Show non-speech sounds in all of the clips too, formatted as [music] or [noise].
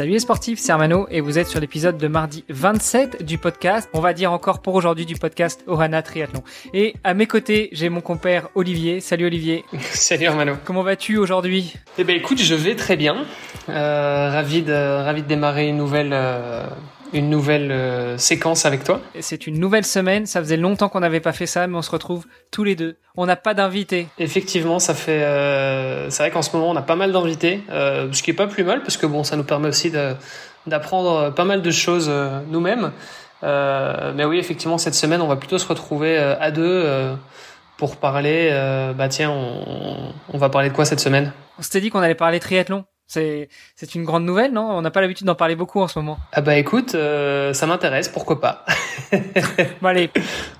Salut les sportifs, c'est Armano et vous êtes sur l'épisode de mardi 27 du podcast. On va dire encore pour aujourd'hui du podcast Ohana Triathlon. Et à mes côtés, j'ai mon compère Olivier. Salut Olivier. [laughs] Salut Armano. Comment vas-tu aujourd'hui? Eh ben écoute, je vais très bien. Euh, ravi de ravi de démarrer une nouvelle euh, une nouvelle euh, séquence avec toi. C'est une nouvelle semaine. Ça faisait longtemps qu'on n'avait pas fait ça, mais on se retrouve tous les deux. On n'a pas d'invités. Effectivement, ça fait. Euh, c'est vrai qu'en ce moment, on a pas mal d'invités, euh, ce qui est pas plus mal parce que bon, ça nous permet aussi de d'apprendre pas mal de choses euh, nous-mêmes. mais oui, effectivement, cette semaine, on va plutôt se retrouver à deux pour parler. bah tiens, on, on va parler de quoi cette semaine? On s'était dit qu'on allait parler triathlon. C'est c'est une grande nouvelle, non? On n'a pas l'habitude d'en parler beaucoup en ce moment. Ah bah écoute, euh, ça m'intéresse, pourquoi pas [laughs] [laughs] Bon allez,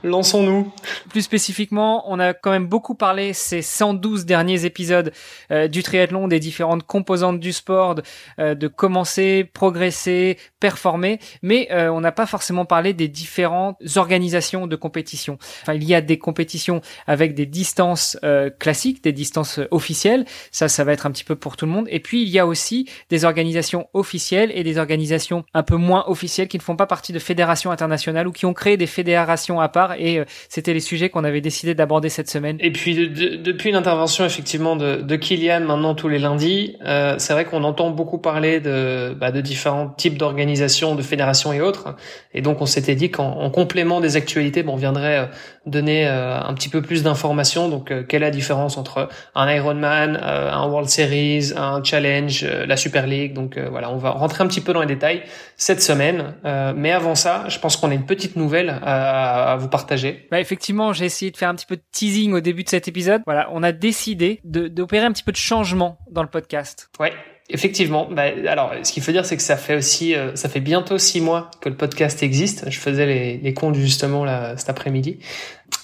lançons-nous. Plus spécifiquement, on a quand même beaucoup parlé ces 112 derniers épisodes euh, du triathlon, des différentes composantes du sport, de, euh, de commencer, progresser, performer, mais euh, on n'a pas forcément parlé des différentes organisations de compétition. Enfin, il y a des compétitions avec des distances classiques, des distances officielles, ça ça va être un petit peu pour tout le monde, et puis il y a aussi des organisations officielles et des organisations un peu moins officielles qui ne font pas partie de fédérations internationales ou qui ont créé des fédérations à part et euh, c'était les sujets qu'on avait décidé d'aborder cette semaine. Et puis de, de, depuis l'intervention effectivement de, de Kylian maintenant tous les lundis, euh, c'est vrai qu'on entend beaucoup parler de, bah, de différents types d'organisations, de fédérations et autres. Et donc on s'était dit qu'en complément des actualités, bon, on viendrait euh, donner euh, un petit peu plus d'informations. Donc euh, quelle est la différence entre un Ironman, un World Series, un Challenge, la Super League. Donc voilà, on va rentrer un petit peu dans les détails cette semaine. mais avant ça, je pense qu'on a une petite nouvelle à, à vous partager. Bah effectivement, j'ai essayé de faire un petit peu de teasing au début de cet épisode. Voilà, on a décidé d'opérer un petit peu de changement dans le podcast. Ouais. Effectivement. Bah, alors, ce qu'il faut dire, c'est que ça fait aussi, euh, ça fait bientôt six mois que le podcast existe. Je faisais les, les comptes justement là cet après-midi.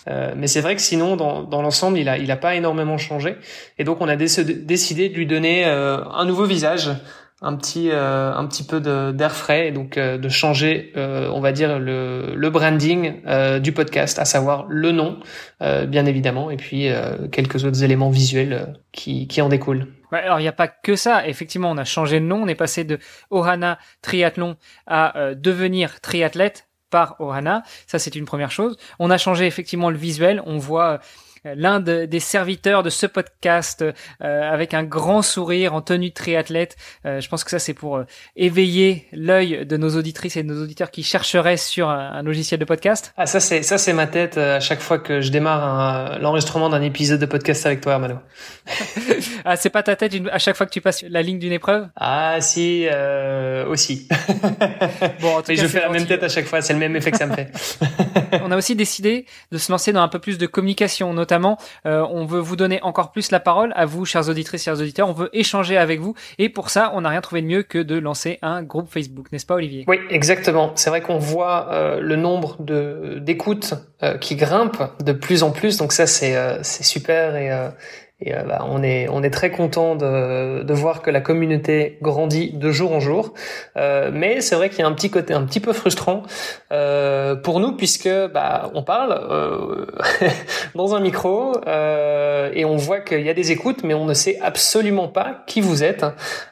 Euh, mais c'est vrai que sinon, dans, dans l'ensemble, il a, il a pas énormément changé. Et donc, on a décidé de lui donner euh, un nouveau visage, un petit euh, un petit peu d'air frais et donc euh, de changer euh, on va dire le, le branding du podcast à savoir le nom bien évidemment et puis quelques autres éléments visuels qui qui en découlent. alors il n'y a pas que ça. Effectivement on a changé de nom. On est passé de Ohana Triathlon à devenir triathlète par Ohana. Ça c'est une première chose. On a changé effectivement le visuel. On voit l'un des serviteurs de ce podcast euh, avec un grand sourire en tenue de triathlète. Euh, je pense que ça c'est pour euh, éveiller l'œil de nos auditrices et de nos auditeurs qui chercheraient sur un, logiciel de podcast. Ah ça c'est ça c'est ma tête à chaque fois que je démarre l'enregistrement d'un épisode de podcast avec toi Armano. [laughs] ah c'est pas ta tête à chaque fois que tu passes la ligne d'une épreuve? Ah si aussi. [laughs] bon en tout Mais je fais la même tête à chaque fois, c'est le même effet que ça me fait. [laughs] On a aussi décidé de se lancer dans un peu plus de communication notamment euh, on veut vous donner encore plus la parole à vous, chers auditrices, chers auditeurs. On veut échanger avec vous. Et pour ça, on n'a rien trouvé de mieux que de lancer un groupe Facebook, n'est-ce pas, Olivier? Oui, exactement. C'est vrai qu'on voit euh, le nombre d'écoutes euh, qui grimpe de plus en plus. Donc ça, c'est c'est super et euh, bah, on est on est très content de, de voir que la communauté grandit de jour en jour. Euh, mais c'est vrai qu'il y a un petit côté un petit peu frustrant euh, pour nous puisque bah on parle euh, [laughs] dans un micro euh, et on voit qu'il y a des écoutes, mais on ne sait absolument pas qui vous êtes,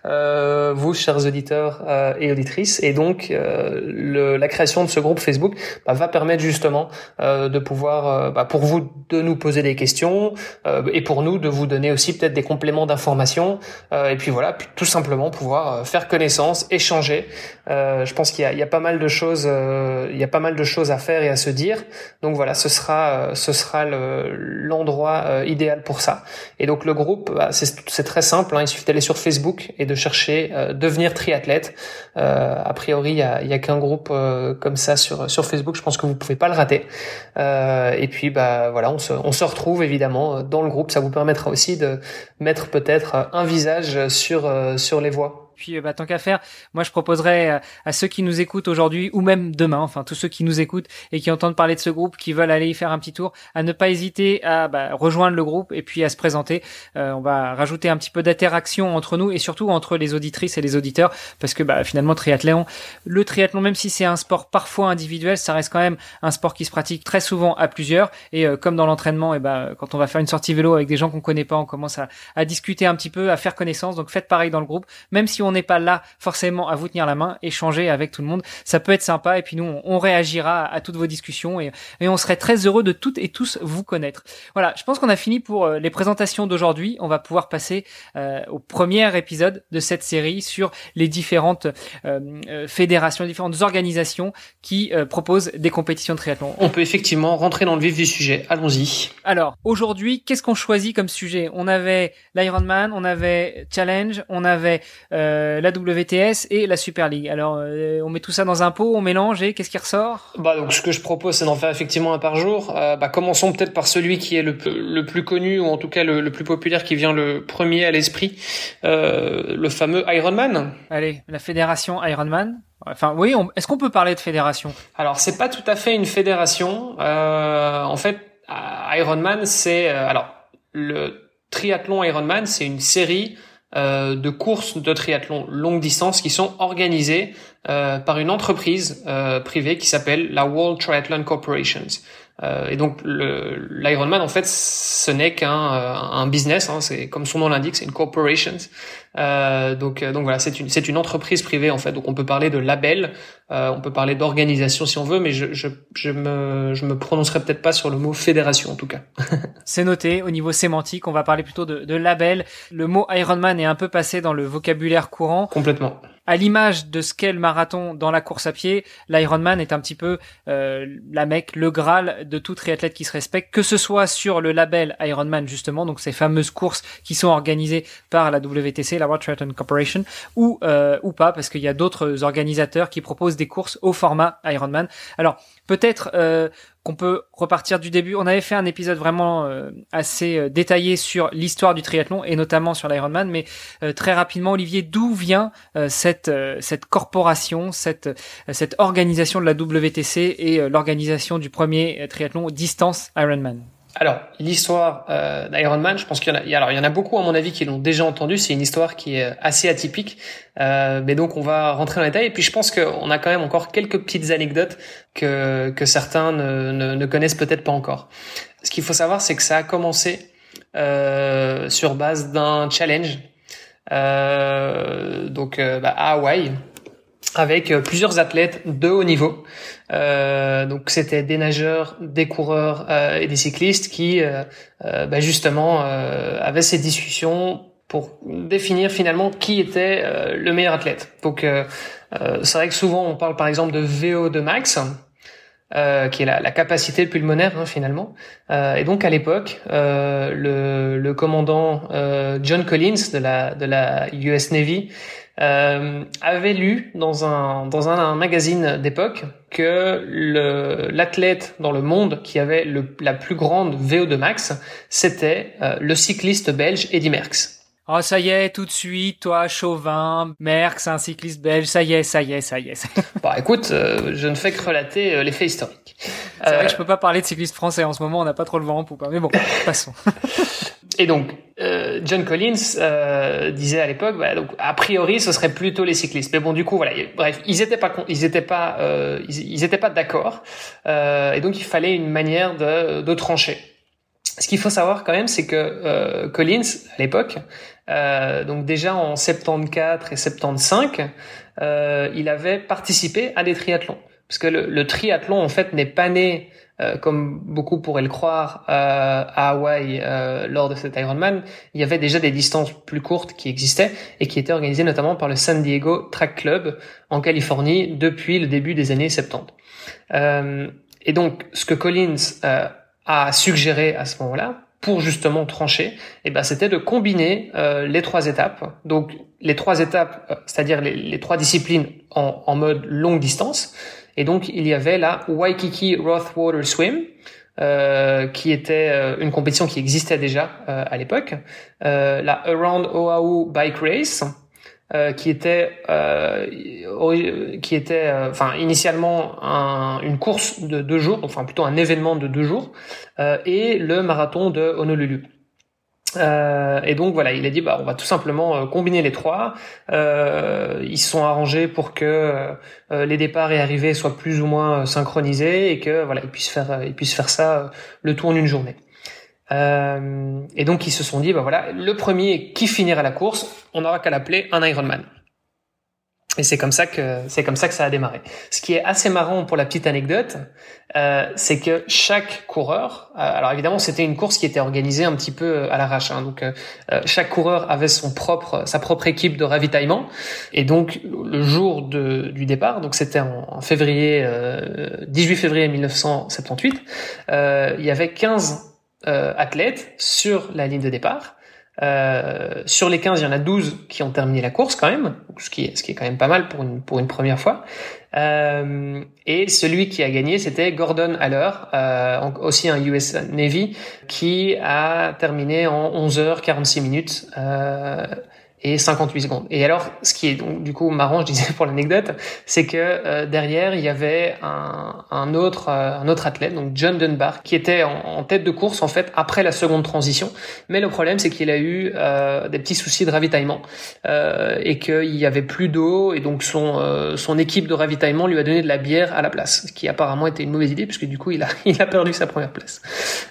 euh, vous chers auditeurs et auditrices. Et donc le, la création de ce groupe Facebook bah, va permettre justement de pouvoir bah, pour vous de nous poser des questions et pour nous de vous donner aussi peut-être des compléments d'information euh, et puis voilà, tout simplement pouvoir euh, faire connaissance, échanger. Euh, je pense qu'il y, a, pas mal de choses, il y a pas mal de choses à faire et à se dire. Donc voilà, ce sera ce sera l'endroit idéal pour ça. Et donc le groupe, bah, c'est très simple. Hein, il suffit d'aller sur Facebook et de chercher devenir triathlète. a priori, il y a, y a qu'un groupe comme ça sur sur Facebook. Je pense que vous pouvez pas le rater. et puis bah voilà, on se on se retrouve évidemment dans le groupe. Ça vous permettra aussi de mettre peut-être un visage sur euh, sur les voies. Puis, bah, tant qu'à faire, moi, je proposerais à ceux qui nous écoutent aujourd'hui ou même demain, enfin tous ceux qui nous écoutent et qui entendent parler de ce groupe, qui veulent aller y faire un petit tour, à ne pas hésiter à bah, rejoindre le groupe et puis à se présenter. on va rajouter un petit peu d'interaction entre nous et surtout entre les auditrices et les auditeurs, parce que bah, finalement, triathlon, le triathlon, même si c'est un sport parfois individuel, ça reste quand même un sport qui se pratique très souvent à plusieurs. Et comme dans l'entraînement, et bah, quand on va faire une sortie vélo avec des gens qu'on connaît pas, on commence à, à discuter un petit peu, à faire connaissance. Donc faites pareil dans le groupe, même si on n'est pas là forcément à vous tenir la main, échanger avec tout le monde, ça peut être sympa. Et puis nous, on, réagira à, toutes vos discussions et, et, on serait très heureux de toutes et tous vous connaître. Voilà, je pense qu'on a fini pour euh, les présentations d'aujourd'hui. On va pouvoir passer euh, au premier épisode de cette série sur les différentes euh, fédérations, différentes organisations qui proposent des compétitions de triathlon. On peut effectivement rentrer dans le vif du sujet. Allons-y. Alors aujourd'hui, qu'est-ce qu'on choisit comme sujet? On avait l'Ironman, on avait Challenge, on avait euh, la WTS et la Super League. Alors, euh, on met tout ça dans un pot, on mélange et qu'est-ce qui ressort? Bah donc, ce que je propose, c'est d'en faire effectivement un par jour. Euh, bah, commençons peut-être par celui qui est le, le plus connu ou en tout cas le, le, plus populaire, qui vient le premier à l'esprit, euh, le fameux Ironman. Allez, la fédération Ironman. Enfin, oui, est-ce qu'on peut parler de fédération? Alors, c'est pas tout à fait une fédération. en fait, Ironman, c'est alors le triathlon Ironman, c'est une série euh, de courses de triathlon longue distance qui sont organisées euh, par une entreprise euh, privée qui s'appelle la World Triathlon Corporation. Euh, et donc l'Ironman en fait ce n'est qu'un euh, un business, hein, c'est comme son nom l'indique, c'est une corporation. Euh, donc donc voilà, c'est une c'est une entreprise privée en fait. Donc on peut parler de label, euh, on peut parler d'organisation si on veut, mais je je je me je me prononcerai peut-être pas sur le mot fédération en tout cas. [laughs] c'est noté au niveau sémantique, on va parler plutôt de, de label. Le mot Ironman est un peu passé dans le vocabulaire courant. Complètement à l'image de ce qu'est le marathon dans la course à pied, l'Ironman est un petit peu euh, la mec, le graal de tout triathlète qui se respecte, que ce soit sur le label Ironman justement, donc ces fameuses courses qui sont organisées par la WTC, la World Triathlon Corporation, ou euh, ou pas, parce qu'il y a d'autres organisateurs qui proposent des courses au format Ironman. Alors peut-être euh, qu'on peut repartir du début. On avait fait un épisode vraiment euh, assez euh, détaillé sur l'histoire du triathlon et notamment sur l'Ironman, mais euh, très rapidement, Olivier, d'où vient cette cette corporation, cette cette organisation de la WTC et l'organisation du premier triathlon distance Ironman? Alors, l'histoire euh, d'Ironman, je pense qu'il y en a. Il y en a beaucoup à mon avis qui l'ont déjà entendu. C'est une histoire qui est assez atypique, euh, mais donc on va rentrer dans les détails. Et puis, je pense qu'on a quand même encore quelques petites anecdotes que que certains ne, connaissent peut-être pas encore. Ce qu'il faut savoir, c'est que ça a commencé euh, sur base d'un challenge, euh, donc euh, bah, à Hawaï avec euh, plusieurs athlètes de haut niveau. Euh, donc c'était des nageurs, des coureurs euh, et des cyclistes qui euh, euh bah justement avaient ces discussions pour définir finalement qui était le meilleur athlète. Donc c'est vrai que souvent on parle par exemple de VO2 max. qui est la, la capacité pulmonaire hein, finalement. et donc à l'époque, le, le, commandant John Collins de la, de la US Navy euh, avait lu dans un dans un, magazine d'époque que l'athlète dans le monde qui avait le, la plus grande VO2 max, c'était euh, le cycliste belge Eddy Merckx. Oh, ça y est, tout de suite, toi, Chauvin, Merckx, un cycliste belge, ça y est, ça y est, ça y est. [laughs] bah, écoute, euh, je ne fais que relater les faits historiques. C'est vrai que je peux pas parler de cycliste français en ce moment, on n'a pas trop le vent en poupe, hein, mais bon, [laughs] passons. [laughs] Et donc, euh, John Collins euh, disait à l'époque, bah, donc a priori, ce serait plutôt les cyclistes. Mais bon, du coup, voilà. Bref, ils étaient pas, ils étaient pas, euh, ils, étaient pas d'accord. Euh, et donc, il fallait une manière de, de trancher. Ce qu'il faut savoir quand même, c'est que euh, Collins, à l'époque, euh, donc déjà en 74 et 75, il avait participé à des triathlons. Parce que le, le triathlon, en fait, n'est pas né euh, comme beaucoup pourraient le croire, euh, à Hawaï euh, lors de cet Ironman, il y avait déjà des distances plus courtes qui existaient et qui étaient organisées notamment par le San Diego Track Club en Californie depuis le début des années 70. et donc, ce que Collins a suggéré à ce moment-là, pour justement trancher, eh ben, c'était de combiner les trois étapes. Donc, les trois étapes, c'est-à-dire les, trois disciplines en mode longue distance, et donc il y avait la Waikiki Rothwater Swim, euh, qui était euh, une compétition qui existait déjà euh, à l'époque, euh, la Around Oahu Bike Race, qui était qui était enfin initialement un, une course de deux jours, enfin plutôt un événement de deux jours, et le marathon de Honolulu. Euh, et donc voilà, il a dit bah on va tout simplement euh, combiner les trois. Euh, ils se sont arrangés pour que euh, les départs et arrivées soient plus ou moins synchronisés et que voilà ils puissent faire ils puissent faire ça le tout en une journée. et donc ils se sont dit bah voilà le premier qui finira la course, on n'aura qu'à l'appeler un Ironman. Et c'est comme ça que c'est comme ça que ça a démarré. Ce qui est assez marrant pour la petite anecdote, euh, c'est que chaque coureur, euh, alors évidemment c'était une course qui était organisée un petit peu euh, à l'arrache, hein, donc euh, chaque coureur avait son propre sa propre équipe de ravitaillement, et donc le jour de, du départ, donc c'était en, en, février 18 février 1978, il y avait 15 athlètes sur la ligne de départ. Euh, sur les 15, il y en a 12 qui ont terminé la course quand même, ce qui est, ce qui est quand même pas mal pour une, pour une première fois. Euh, et celui qui a gagné, c'était Gordon Haller, euh, aussi un US Navy, qui a terminé en 11h46 minutes. Euh, et 58 secondes. Et alors, ce qui est donc du coup marrant, je disais [laughs] pour l'anecdote, c'est que euh, derrière il y avait un, un autre euh, un autre athlète, donc John Dunbar, qui était en, tête de course en fait après la seconde transition. Mais le problème, c'est qu'il a eu euh, des petits soucis de ravitaillement et qu'il y avait plus d'eau et donc son son équipe de ravitaillement lui a donné de la bière à la place, ce qui apparemment était une mauvaise idée puisque du coup il a [laughs] il a perdu sa première place.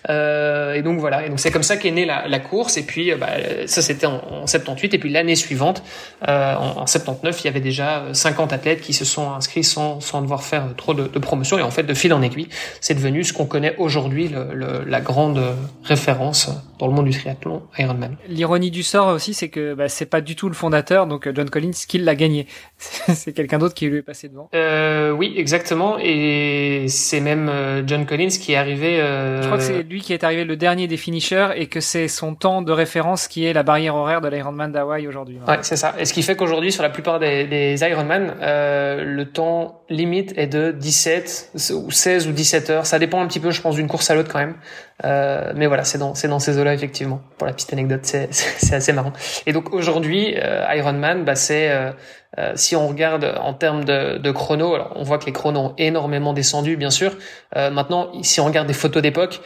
et donc voilà, et donc c'est comme ça qu'est née la, la course. Et puis bah, ça c'était en, en 78 et puis là l'année suivante, euh, en, 79, il y avait déjà 50 euh, athlètes qui se sont inscrits sans, sans devoir faire trop de, promotion. Et en fait, de fil en aiguille, c'est devenu ce qu'on connaît aujourd'hui, la grande référence dans le monde du triathlon Ironman. L'ironie du sort aussi, c'est que bah, c'est pas du tout le fondateur, donc John Collins, qui l'a gagné. [laughs] c'est quelqu'un d'autre qui lui est passé devant. Euh, oui, exactement. Et c'est même euh, John Collins qui est arrivé. Euh... Je crois que c'est lui qui est arrivé le dernier des finishers et que c'est son temps de référence qui est la barrière horaire de l'Ironman d'Hawaï aujourd'hui. Ouais, c'est ça. Et ce qui fait qu'aujourd'hui, sur la plupart des, des Ironman, euh, le temps limite est de 17 ou 16 ou 17 heures. Ça dépend un petit peu, je pense, d'une course à l'autre quand même. Euh, mais voilà, c'est dans, dans ces eaux-là, effectivement. Pour la petite anecdote, c'est, [laughs] assez marrant. Et donc aujourd'hui, euh, Ironman, bah, c'est, euh, euh, si on regarde en termes de, de chrono, alors on voit que les chronos ont énormément descendu, bien sûr. maintenant, si on regarde des photos d'époque,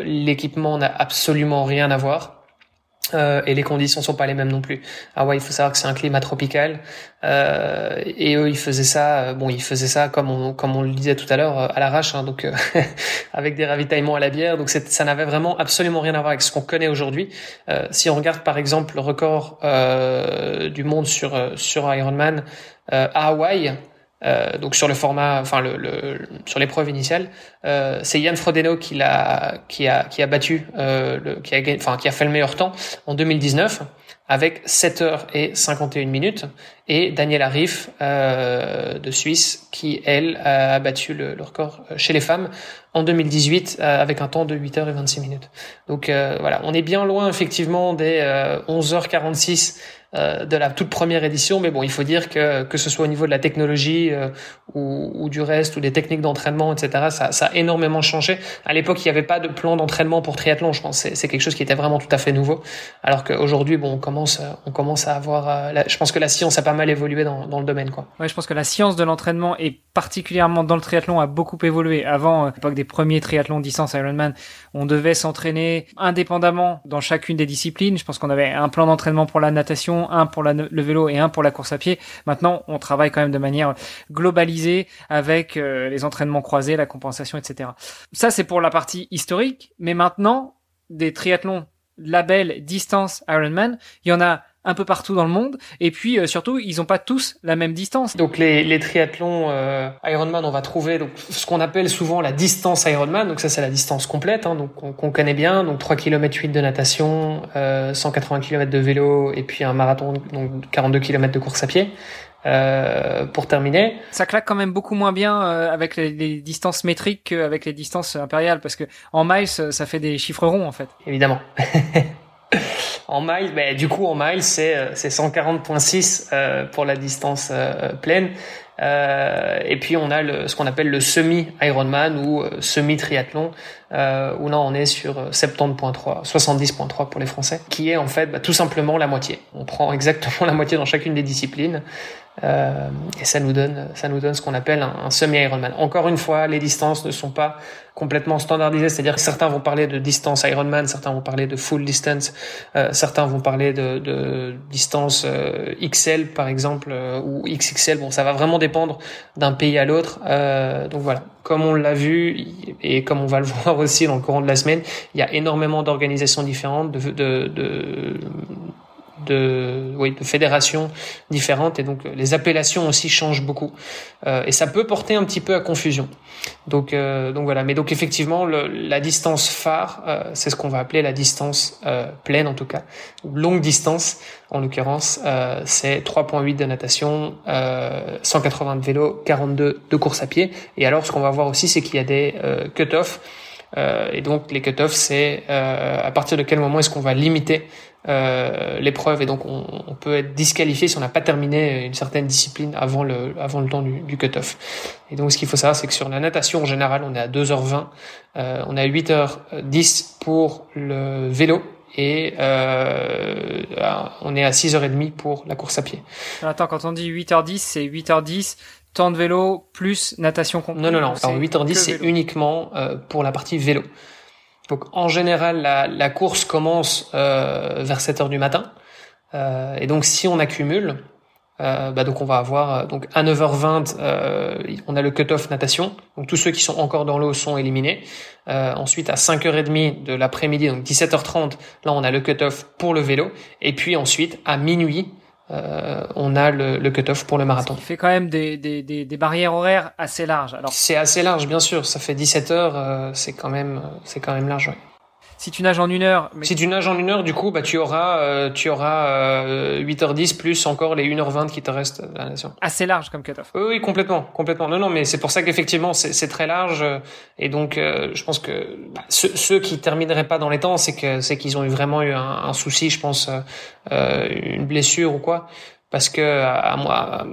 l'équipement n'a absolument rien à voir. Euh, et les conditions sont pas les mêmes non plus. Ah ouais, il faut savoir que c'est un climat tropical euh, et eux ils faisaient ça. Euh, bon, ils faisaient ça comme on comme on le disait tout à l'heure euh, à l'arrache, hein, donc [laughs] avec des ravitaillements à la bière. Donc ça n'avait vraiment absolument rien à voir avec ce qu'on connaît aujourd'hui. si on regarde par exemple le record du monde sur sur Ironman à Hawaï, euh, donc sur le format, enfin le, le sur l'épreuve initiale, euh, c'est Yann Frodeno qui l'a, qui a, qui a battu, euh, le, qui a, enfin qui a fait le meilleur temps en 2019 avec 7 heures et 51 minutes, et Daniel Arif euh, de Suisse qui elle a battu le, le, record chez les femmes en 2018 euh, avec un temps de 8 heures et 26 minutes. Donc euh, voilà, on est bien loin effectivement des 11h46 euh, de la toute première édition, mais bon, il faut dire que que ce soit au niveau de la technologie euh, ou, ou, du reste ou des techniques d'entraînement, etc., ça, ça, a énormément changé. À l'époque, il n'y avait pas de plan d'entraînement pour triathlon. Je pense c'est c'est quelque chose qui était vraiment tout à fait nouveau. Alors qu'aujourd'hui, bon, on commence on commence à avoir. Euh, je pense que la science a pas mal évolué dans dans le domaine, quoi. Ouais, je pense que la science de l'entraînement et particulièrement dans le triathlon a beaucoup évolué. Avant, à l'époque des premiers triathlons distance Ironman, on devait s'entraîner indépendamment dans chacune des disciplines. Je pense qu'on avait un plan d'entraînement pour la natation un pour le vélo et un pour la course à pied. Maintenant, on travaille quand même de manière globalisée avec euh, les entraînements croisés, la compensation, etc. Ça, c'est pour la partie historique. Mais maintenant, des triathlons label distance Ironman, il y en a un peu partout dans le monde. Et puis euh, surtout, ils n'ont pas tous la même distance. Donc les, les triathlons euh, Ironman, on va trouver donc ce qu'on appelle souvent la distance Ironman. Donc ça, c'est la distance complète, hein, donc qu'on connaît bien. Donc 3 km 8 de natation, euh, 180 km de vélo et puis un marathon, donc 42 km de course à pied. Euh, pour terminer. Ça claque quand même beaucoup moins bien euh, avec les, les, distances métriques qu'avec les distances impériales parce que en miles ça fait des chiffres ronds en fait. Évidemment. [laughs] [coughs] En miles, ben, du coup en miles c'est c'est 140.6 pour la distance pleine. Euh, et puis on a le, ce qu'on appelle le semi Ironman ou euh, semi triathlon euh, où là on est sur 70.3, 70.3 pour les Français, qui est en fait bah, tout simplement la moitié. On prend [laughs] exactement la moitié dans chacune des disciplines. Euh, et ça nous donne, ça nous donne ce qu'on appelle un, semi-Ironman. Encore une fois, les distances ne sont pas complètement standardisées, c'est-à-dire que certains vont parler de distance Ironman, certains vont parler de full distance, euh, certains vont parler de, de distance euh, XL par exemple euh, ou XXL. Bon, ça va vraiment dépendre d'un pays à l'autre. donc voilà, comme on l'a vu et comme on va le [laughs] voir aussi dans le courant de la semaine, il y a énormément d'organisations différentes, de, de, de de, oui, de fédérations différentes et donc euh, les appellations aussi changent beaucoup euh, et ça peut porter un petit peu à confusion. Donc, euh, donc voilà. Mais donc effectivement, le, la distance phare, euh, c'est ce qu'on va appeler la distance euh, pleine en tout cas, longue distance en l'occurrence, c'est 3.8 de natation, 180 de vélo, 42 de course à pied. Et alors, ce qu'on va voir aussi, c'est qu'il y a des cut-offs. et donc les cut-offs, c'est à partir de quel moment est-ce qu'on va limiter euh, l'épreuve et donc on, on, peut être disqualifié si on n'a pas terminé une certaine discipline avant le, avant le temps du, du cut-off. Et donc ce qu'il faut savoir, c'est que sur la natation en général, on est à 2h20, euh, on est à 8h10 pour le vélo et euh, on est à 6h30 pour la course à pied. Attends, quand on dit 8h10, c'est 8h10 temps de vélo plus natation complète. Non, non, non. Alors 8h10, c'est uniquement euh, pour la partie vélo. Donc en général, la, la course commence euh, vers 7 heures du matin. Euh, et donc si on accumule, euh, bah donc on va avoir euh, donc à 9h20, euh, on a le cut-off natation. Donc tous ceux qui sont encore dans l'eau sont éliminés. Euh, ensuite à 5h30 de l'après-midi, donc 17h30, là on a le cut-off pour le vélo. Et puis ensuite à minuit, euh, on a le, le cut-off pour le marathon. Il fait quand même des, des, des, des, barrières horaires assez larges. Alors c'est assez large, bien sûr. Ça fait 17 heures, euh, c'est quand même c'est quand même large. Ouais. Si tu nages en une heure. Mais... Si tu nages en une heure, du coup, bah, tu auras, euh, tu auras euh, 8h10 plus encore les 1h20 qui te restent de la nation. Assez large comme cut-off. Oui, oui, complètement, complètement. Non, non, mais c'est pour ça qu'effectivement, c'est très large. Euh, et donc, euh, je pense que bah, ceux, ceux, qui termineraient pas dans les temps, c'est que c'est qu'ils ont eu vraiment eu un, un souci, je pense, euh, une blessure ou quoi parce que à moi,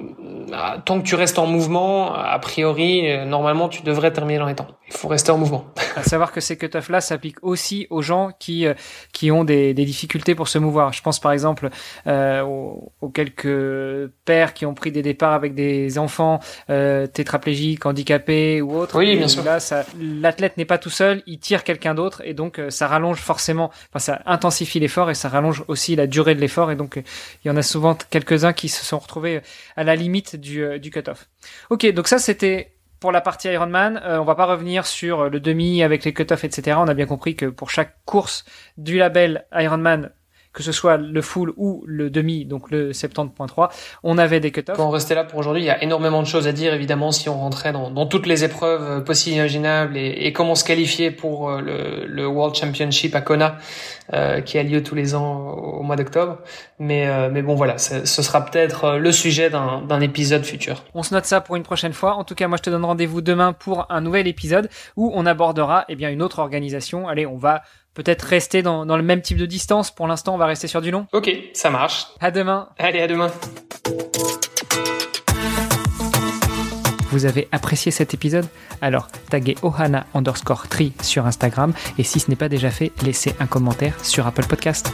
tant que tu restes en mouvement, a priori, euh, normalement, tu devrais terminer dans les temps. Il faut rester en mouvement. À savoir que ces cut-offs là s'appliquent aussi aux gens qui euh, qui ont des, des, difficultés pour se mouvoir. Je pense par exemple euh, aux, aux, quelques pères qui ont pris des départs avec des enfants euh, tétraplégiques, handicapés ou autres. Oui, bien sûr. Là, l'athlète n'est pas tout seul, il tire quelqu'un d'autre et donc euh, ça rallonge forcément. Enfin, ça intensifie l'effort et ça rallonge aussi la durée de l'effort et donc il y en a souvent quelques qui se sont retrouvés à la limite du, euh, du cut-off. Ok, donc ça c'était pour la partie Ironman. Euh, on va pas revenir sur le demi avec les cut-offs, etc. On a bien compris que pour chaque course du label Ironman, que ce soit le full ou le demi, donc le 70.3, on avait des cut-offs. Quand on restait là pour aujourd'hui, il y a énormément de choses à dire, évidemment, si on rentrait dans, dans toutes les épreuves possibles et imaginables et, et comment se qualifier pour euh, le, le, World Championship à Kona, euh, qui a lieu tous les ans au, mois d'octobre. Mais, euh, mais bon, voilà, ce sera peut-être le sujet d'un épisode futur. On se note ça pour une prochaine fois. En tout cas, moi, je te donne rendez-vous demain pour un nouvel épisode où on abordera eh bien, une autre organisation. Allez, on va peut-être rester dans, dans, le même type de distance. Pour l'instant, on va rester sur du long. Ok, ça marche. À demain. Allez, à demain. Vous avez apprécié cet épisode? Alors, taguez ohana underscore tri sur Instagram et si ce n'est pas déjà fait, laissez un commentaire sur Apple Podcast.